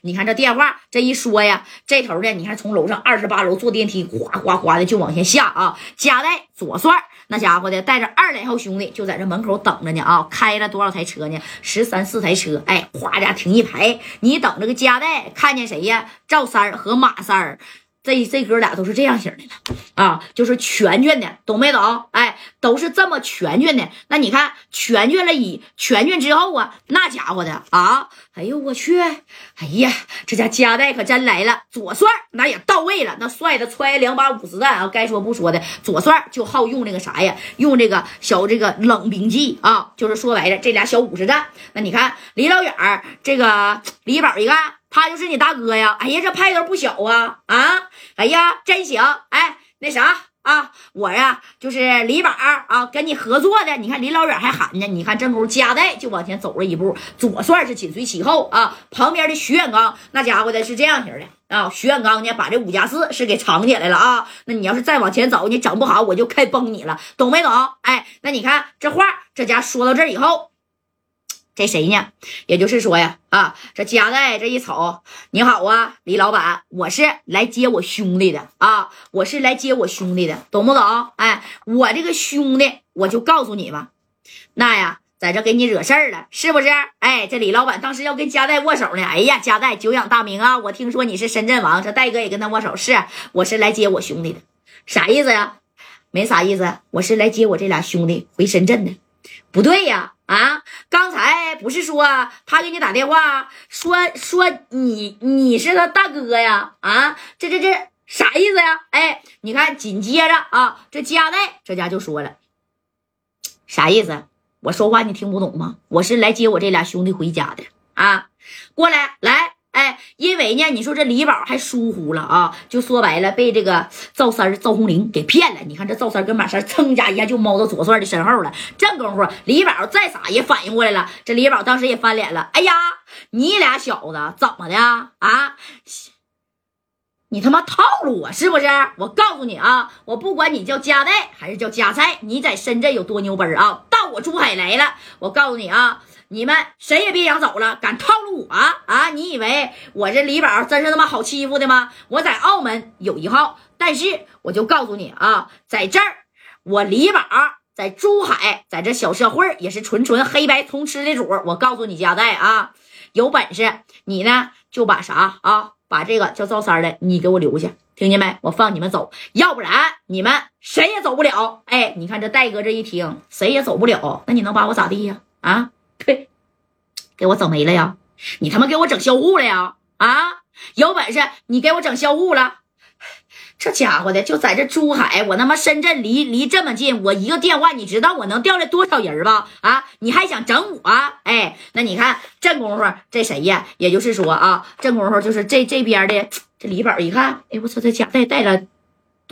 你看这电话这一说呀，这头的，你看从楼上二十八楼坐电梯，哗哗哗的就往下下啊。加代左帅那家伙的带着二来号兄弟就在这门口等着呢啊，开了多少台车呢？十三四台车，哎，哗家停一排。你等这个加代看见谁呀？赵三和马三儿。这这哥俩都是这样型的了啊，就是全全的，懂没懂？哎，都是这么全全的。那你看全全了一全全之后啊，那家伙的啊，哎呦我去，哎呀，这家夹带可真来了。左帅那也到位了，那帅的揣两把五十弹啊，该说不说的。左帅就好用那个啥呀？用这个小这个冷兵器啊，就是说白了，这俩小五十弹。那你看离老远这个李宝一看。他就是你大哥呀！哎呀，这派头不小啊！啊，哎呀，真行！哎，那啥啊，我呀就是李宝啊，跟你合作的。你看，离老远还喊呢。你看，正宫夹带就往前走了一步，左帅是紧随其后啊。旁边的徐远刚那家伙的是这样型的啊。徐远刚呢，把这五加四是给藏起来了啊。那你要是再往前走，你整不好我就开崩你了，懂没懂？哎，那你看这话，这家说到这以后。这谁呢？也就是说呀，啊，这夹带这一瞅，你好啊，李老板，我是来接我兄弟的啊，我是来接我兄弟的，懂不懂？哎，我这个兄弟，我就告诉你吧，那呀，在这给你惹事儿了，是不是？哎，这李老板当时要跟夹带握手呢，哎呀，夹带久仰大名啊，我听说你是深圳王，这戴哥也跟他握手，是，我是来接我兄弟的，啥意思呀？没啥意思，我是来接我这俩兄弟回深圳的。不对呀，啊，刚才不是说他给你打电话说说你你是他大哥呀？啊，这这这啥意思呀？哎，你看紧接着啊，这家代这家就说了，啥意思？我说话你听不懂吗？我是来接我这俩兄弟回家的啊，过来来。因为呢，你说这李宝还疏忽了啊，就说白了，被这个赵三赵红玲给骗了。你看这赵三跟马三噌家一下就猫到左帅的身后了。这功夫，李宝再傻也反应过来了。这李宝当时也翻脸了。哎呀，你俩小子怎么的啊？你他妈套路我是不是？我告诉你啊，我不管你叫加代还是叫加菜，你在深圳有多牛奔啊，到我珠海来了，我告诉你啊。你们谁也别想走了，敢套路我啊啊！你以为我这李宝真是他妈好欺负的吗？我在澳门有一号，但是我就告诉你啊，在这儿我李宝在珠海，在这小社会也是纯纯黑白通吃的主。我告诉你家代啊，有本事你呢就把啥啊，把这个叫赵三的你给我留下，听见没？我放你们走，要不然你们谁也走不了。哎，你看这戴哥这一听，谁也走不了，那你能把我咋地呀？啊？对，给我整没了呀！你他妈给我整销户了呀！啊，有本事你给我整销户了！这家伙的就在这珠海，我他妈深圳离离这么近，我一个电话，你知道我能调来多少人吧？啊，你还想整我？哎，那你看这功夫，这谁呀？也就是说啊，这功夫就是这这边的这李宝一看，哎，我操，这家带带了。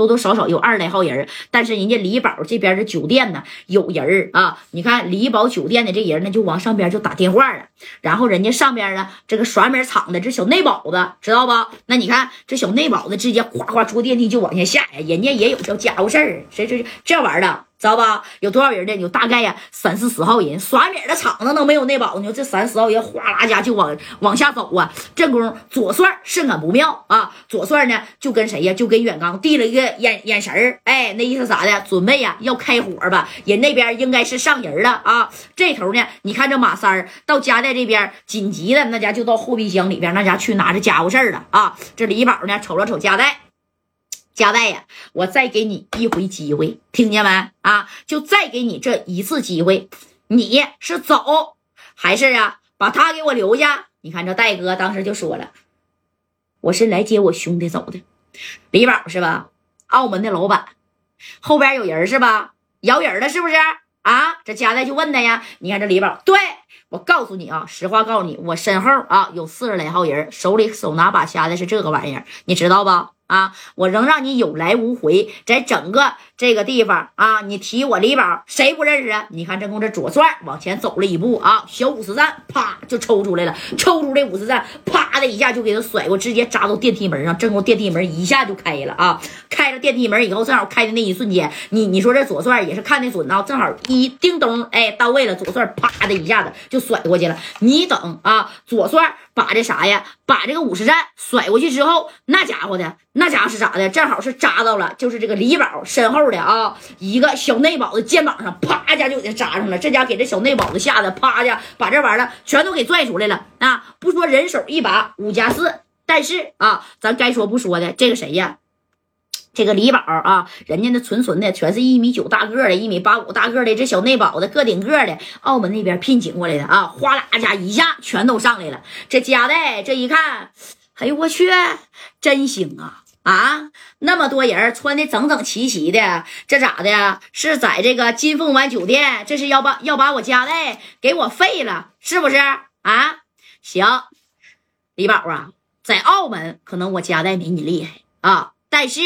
多多少少有二十来号人，但是人家李宝这边的酒店呢有人啊。你看李宝酒店的这人呢，就往上边就打电话了。然后人家上边呢，这个耍门厂的这小内保子知道吧？那你看这小内保子直接夸夸坐电梯就往下下呀。人家也有叫家伙事儿，谁谁这玩意儿的？知道吧？有多少人呢？有大概呀三四十号人，耍米的场子都没有那宝？你说这三十号人哗啦家就往往下走啊！正宫左帅甚感不妙啊！左帅呢就跟谁呀？就跟远刚递了一个眼眼神儿，哎，那意思啥的？准备呀要开火吧？人那边应该是上人了啊！这头呢，你看这马三儿到家在这边紧急的那家就到后备箱里边那家去拿着家伙事儿了啊！这李宝呢瞅了瞅家带。加代呀，我再给你一回机会，听见没？啊，就再给你这一次机会，你是走还是啊，把他给我留下？你看这戴哥当时就说了，我是来接我兄弟走的，李宝是吧？澳门的老板，后边有人是吧？摇人了是不是？啊，这加代就问他呀，你看这李宝，对我告诉你啊，实话告诉你，我身后啊有四十来号人，手里手拿把掐的是这个玩意儿，你知道吧？啊！我仍让你有来无回，在整个这个地方啊，你提我李宝，谁不认识啊？你看，这公这左转往前走了一步啊，小五十赞啪就抽出来了，抽出这五十赞，啪啪的一下就给他甩过，直接扎到电梯门上，正好电梯门一下就开了啊！开了电梯门以后，正好开的那一瞬间，你你说这左帅也是看的准啊，正好一叮咚，哎，到位了，左帅啪的一下子就甩过去了。你等啊，左帅。把这啥呀，把这个五十站甩过去之后，那家伙的那家伙是咋的？正好是扎到了，就是这个李宝身后的啊一个小内保的肩膀上，啪一下就给他扎上了。这家给这小内保子吓得啪一下把这玩意儿全都给拽出来了啊！不说人手一把五加四，但是啊，咱该说不说的，这个谁呀？这个李宝啊，人家那纯纯的全是一米九大个的，一米八五大个的，这小内保的个顶个的，澳门那边聘请过来的啊，哗啦家一下全都上来了。这夹带这一看，哎呦我去，真行啊啊！那么多人穿的整整齐齐的，这咋的？是在这个金凤湾酒店，这是要把要把我夹带给我废了，是不是啊？行，李宝啊，在澳门可能我夹带没你厉害啊。但是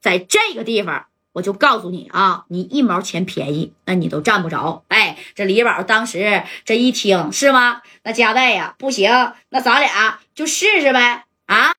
在这个地方，我就告诉你啊，你一毛钱便宜，那你都占不着。哎，这李宝当时这一听是吗？那夹带呀，不行，那咱俩就试试呗啊。